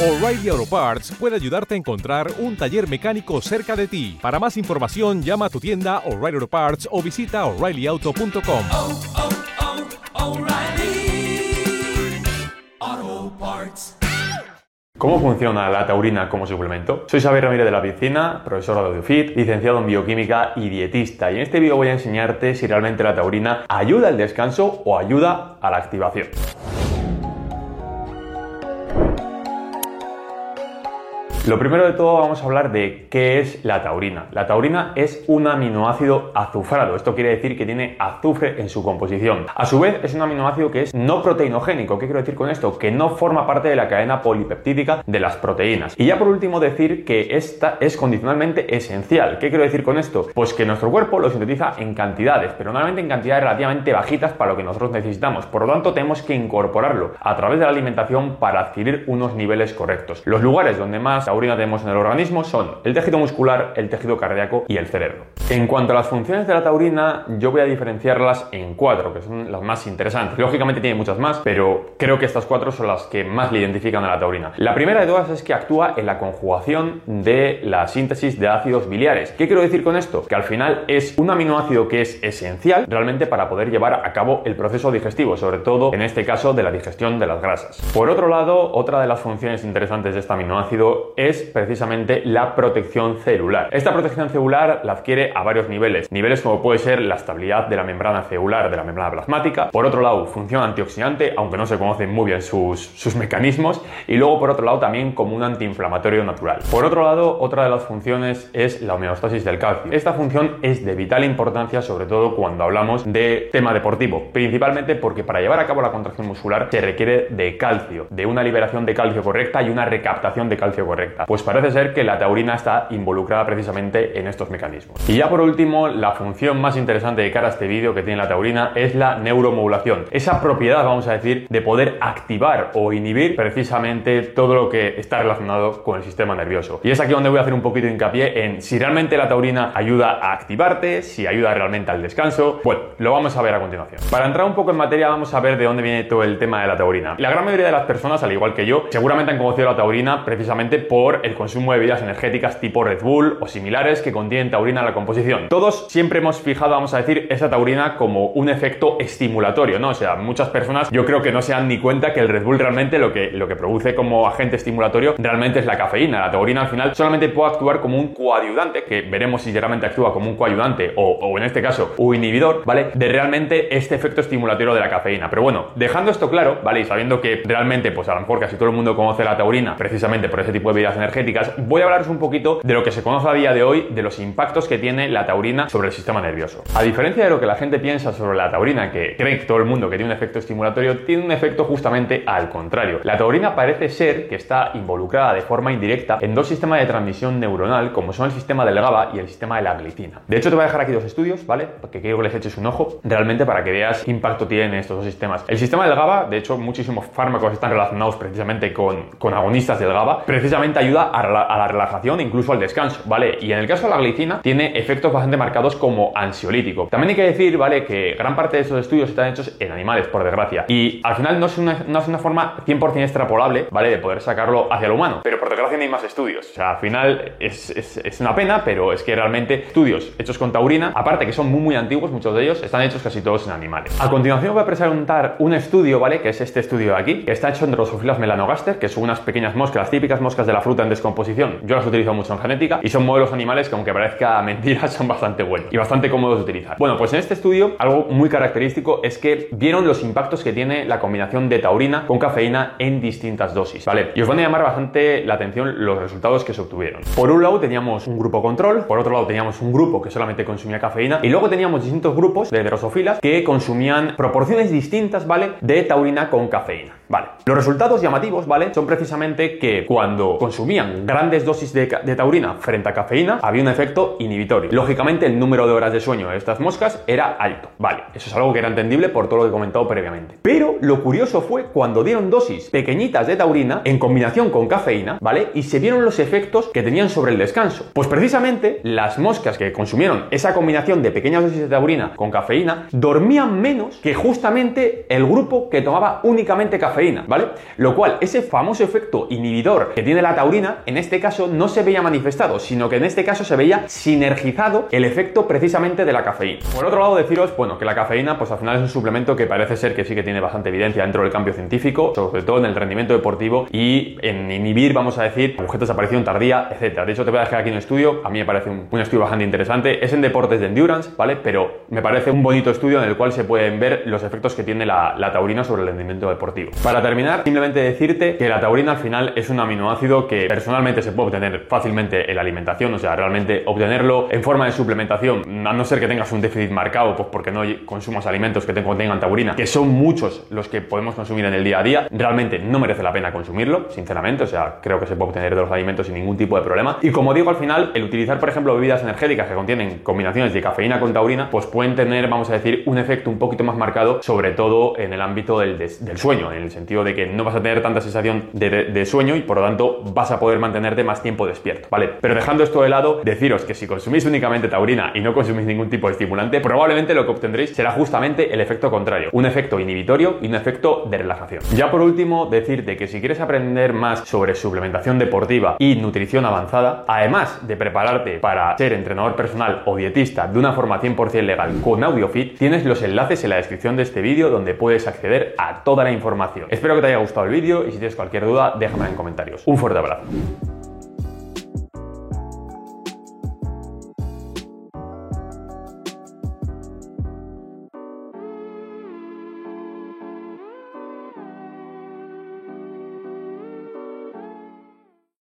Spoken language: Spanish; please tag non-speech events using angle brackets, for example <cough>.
O'Reilly Auto Parts puede ayudarte a encontrar un taller mecánico cerca de ti. Para más información, llama a tu tienda O'Reilly Auto Parts o visita oreillyauto.com. oh, oh, O'Reilly Auto Parts. ¿Cómo funciona la taurina como suplemento? Soy Xavier Ramírez de la Piscina, profesor de AudioFit, licenciado en bioquímica y dietista. Y en este vídeo voy a enseñarte si realmente la taurina ayuda al descanso o ayuda a la activación. Lo primero de todo vamos a hablar de qué es la taurina. La taurina es un aminoácido azufrado. Esto quiere decir que tiene azufre en su composición. A su vez es un aminoácido que es no proteinogénico. ¿Qué quiero decir con esto? Que no forma parte de la cadena polipeptídica de las proteínas. Y ya por último decir que esta es condicionalmente esencial. ¿Qué quiero decir con esto? Pues que nuestro cuerpo lo sintetiza en cantidades, pero normalmente en cantidades relativamente bajitas para lo que nosotros necesitamos. Por lo tanto tenemos que incorporarlo a través de la alimentación para adquirir unos niveles correctos. Los lugares donde más taurina tenemos en el organismo son el tejido muscular, el tejido cardíaco y el cerebro. En cuanto a las funciones de la taurina, yo voy a diferenciarlas en cuatro, que son las más interesantes. Lógicamente tiene muchas más, pero creo que estas cuatro son las que más le identifican a la taurina. La primera de todas es que actúa en la conjugación de la síntesis de ácidos biliares. ¿Qué quiero decir con esto? Que al final es un aminoácido que es esencial realmente para poder llevar a cabo el proceso digestivo, sobre todo en este caso de la digestión de las grasas. Por otro lado, otra de las funciones interesantes de este aminoácido es precisamente la protección celular. Esta protección celular la adquiere a varios niveles. Niveles como puede ser la estabilidad de la membrana celular, de la membrana plasmática. Por otro lado, función antioxidante, aunque no se conocen muy bien sus, sus mecanismos. Y luego, por otro lado, también como un antiinflamatorio natural. Por otro lado, otra de las funciones es la homeostasis del calcio. Esta función es de vital importancia, sobre todo cuando hablamos de tema deportivo. Principalmente porque para llevar a cabo la contracción muscular se requiere de calcio, de una liberación de calcio correcta y una recaptación de calcio correcta. Pues parece ser que la taurina está involucrada precisamente en estos mecanismos. Y ya por último, la función más interesante de cara a este vídeo que tiene la taurina es la neuromodulación. Esa propiedad, vamos a decir, de poder activar o inhibir precisamente todo lo que está relacionado con el sistema nervioso. Y es aquí donde voy a hacer un poquito de hincapié en si realmente la taurina ayuda a activarte, si ayuda realmente al descanso. Bueno, lo vamos a ver a continuación. Para entrar un poco en materia, vamos a ver de dónde viene todo el tema de la taurina. La gran mayoría de las personas, al igual que yo, seguramente han conocido la taurina precisamente por el consumo de bebidas energéticas tipo Red Bull o similares que contienen taurina en la composición. Todos siempre hemos fijado, vamos a decir, esa taurina como un efecto estimulatorio, ¿no? O sea, muchas personas yo creo que no se dan ni cuenta que el Red Bull realmente lo que, lo que produce como agente estimulatorio realmente es la cafeína. La taurina al final solamente puede actuar como un coayudante, que veremos si realmente actúa como un coayudante o, o en este caso un inhibidor, ¿vale? De realmente este efecto estimulatorio de la cafeína. Pero bueno, dejando esto claro, ¿vale? Y sabiendo que realmente, pues a lo mejor casi todo el mundo conoce la taurina precisamente por ese tipo de bebidas energéticas, voy a hablaros un poquito de lo que se conoce a día de hoy, de los impactos que tiene la taurina sobre el sistema nervioso. A diferencia de lo que la gente piensa sobre la taurina, que cree que todo el mundo que tiene un efecto estimulatorio, tiene un efecto justamente al contrario. La taurina parece ser que está involucrada de forma indirecta en dos sistemas de transmisión neuronal, como son el sistema del GABA y el sistema de la glicina. De hecho, te voy a dejar aquí dos estudios, ¿vale? Porque quiero que les eches un ojo realmente para que veas qué impacto tienen estos dos sistemas. El sistema del GABA, de hecho, muchísimos fármacos están relacionados precisamente con, agonistas del GABA, precisamente ayuda a la, a la relajación e incluso al descanso, ¿vale? Y en el caso de la glicina, tiene efectos bastante marcados como ansiolítico. También hay que decir, ¿vale? Que gran parte de estos estudios están hechos en animales, por desgracia. Y al final no es una, no es una forma 100% extrapolable, ¿vale? De poder sacarlo hacia lo humano. Pero por desgracia no hay más estudios. O sea, al final es, es, es una pena, pero es que realmente estudios hechos con taurina, aparte que son muy, muy antiguos, muchos de ellos, están hechos casi todos en animales. A continuación voy a presentar un estudio, ¿vale? Que es este estudio de aquí, que está hecho en Drosophila melanogaster, que son unas pequeñas moscas, las típicas moscas de la fruta en descomposición. Yo las utilizo mucho en genética y son modelos animales que aunque parezca <laughs> mentira, son bastante buenos y bastante cómodos de utilizar. Bueno, pues en este estudio algo muy característico es que vieron los impactos que tiene la combinación de taurina con cafeína en distintas dosis, ¿vale? Y os van a llamar bastante la atención los resultados que se obtuvieron. Por un lado teníamos un grupo control, por otro lado teníamos un grupo que solamente consumía cafeína y luego teníamos distintos grupos de drosofilas que consumían proporciones distintas, ¿vale? De taurina con cafeína, ¿vale? Los resultados llamativos, ¿vale? Son precisamente que cuando consumían grandes dosis de, de taurina frente a cafeína, había un efecto inhibitorio. Lógicamente, el número de horas de sueño de estas moscas era alto, ¿vale? Eso es algo que era entendible por todo lo que he comentado previamente. Pero lo curioso fue cuando dieron dosis pequeñitas de taurina en combinación con cafeína, ¿vale? Y se vieron los efectos que tenían sobre el descanso. Pues precisamente las moscas que consumieron esa combinación de pequeñas dosis de taurina con cafeína dormían menos que justamente el grupo que tomaba únicamente cafeína ¿vale? Lo cual, ese famoso efecto inhibidor que tiene la taurina, en este caso no se veía manifestado, sino que en este caso se veía sinergizado el efecto precisamente de la cafeína. Por otro lado, deciros, bueno, que la cafeína, pues al final es un suplemento que parece ser que sí que tiene bastante evidencia dentro del cambio científico, sobre todo en el rendimiento deportivo y en inhibir, vamos a decir, objetos de aparición tardía, etcétera. De hecho, te voy a dejar aquí un estudio, a mí me parece un, estudio bastante interesante, es en deportes de endurance, ¿vale? Pero me parece un bonito estudio en el cual se pueden ver los efectos que tiene la taurina sobre el rendimiento deportivo. Para terminar, simplemente decirte que la taurina al final es un aminoácido que personalmente se puede obtener fácilmente en la alimentación, o sea, realmente obtenerlo en forma de suplementación, a no ser que tengas un déficit marcado, pues porque no consumas alimentos que contengan taurina, que son muchos los que podemos consumir en el día a día, realmente no merece la pena consumirlo, sinceramente, o sea, creo que se puede obtener de los alimentos sin ningún tipo de problema. Y como digo, al final, el utilizar, por ejemplo, bebidas energéticas que contienen combinaciones de cafeína con taurina, pues pueden tener, vamos a decir, un efecto un poquito más marcado, sobre todo en el ámbito del, del sueño, en el sentido de que no vas a tener tanta sensación de, sueño y por lo tanto vas a poder mantenerte más tiempo despierto, ¿vale? Pero dejando esto de lado, deciros que si consumís únicamente taurina y no consumís ningún tipo de estimulante, probablemente lo que obtendréis será justamente el efecto contrario, un efecto inhibitorio y un efecto de relajación. Ya por último, decirte que si quieres aprender más sobre suplementación deportiva y nutrición avanzada, además de prepararte para ser entrenador personal o dietista de una forma 100% legal con AudioFit, tienes los enlaces en la descripción de este vídeo donde puedes acceder a toda la información. Espero que te haya gustado el vídeo y si tienes cualquier duda, déjame en comentarios. Un fuerte abrazo.